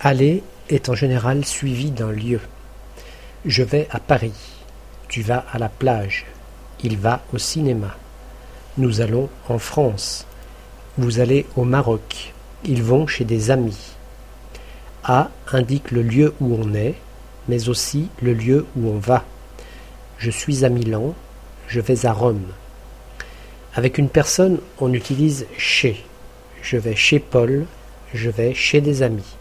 Aller est en général suivi d'un lieu. Je vais à Paris. Tu vas à la plage. Il va au cinéma. Nous allons en France. Vous allez au Maroc. Ils vont chez des amis. A indique le lieu où on est, mais aussi le lieu où on va. Je suis à Milan. Je vais à Rome. Avec une personne, on utilise chez. Je vais chez Paul. Je vais chez des amis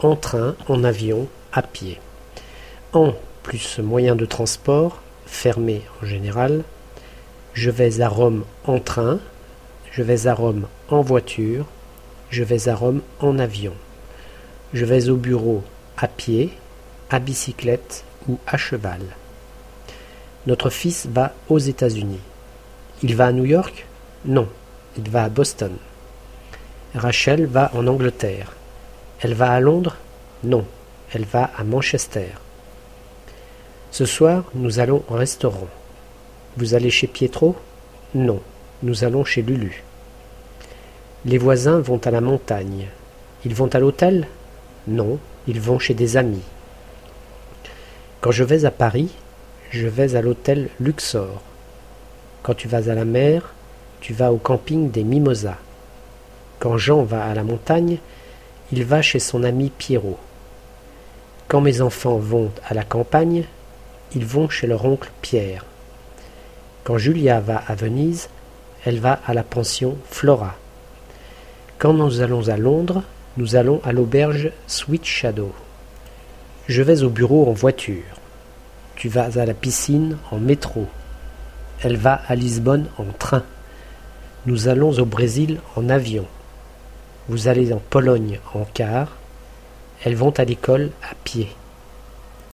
en train, en avion, à pied. En plus moyen de transport, fermé en général. Je vais à Rome en train. Je vais à Rome en voiture. Je vais à Rome en avion. Je vais au bureau à pied, à bicyclette ou à cheval. Notre fils va aux États-Unis. Il va à New York? Non, il va à Boston. Rachel va en Angleterre. Elle va à Londres? Non, elle va à Manchester. Ce soir, nous allons au restaurant. Vous allez chez Pietro? Non, nous allons chez Lulu. Les voisins vont à la montagne. Ils vont à l'hôtel? Non, ils vont chez des amis. Quand je vais à Paris, je vais à l'hôtel Luxor. Quand tu vas à la mer, tu vas au camping des Mimosas. Quand Jean va à la montagne, il va chez son ami Pierrot. Quand mes enfants vont à la campagne, ils vont chez leur oncle Pierre. Quand Julia va à Venise, elle va à la pension Flora. Quand nous allons à Londres, nous allons à l'auberge Sweet Shadow. Je vais au bureau en voiture. Tu vas à la piscine en métro. Elle va à Lisbonne en train. Nous allons au Brésil en avion. Vous allez en Pologne en car. Elles vont à l'école à pied.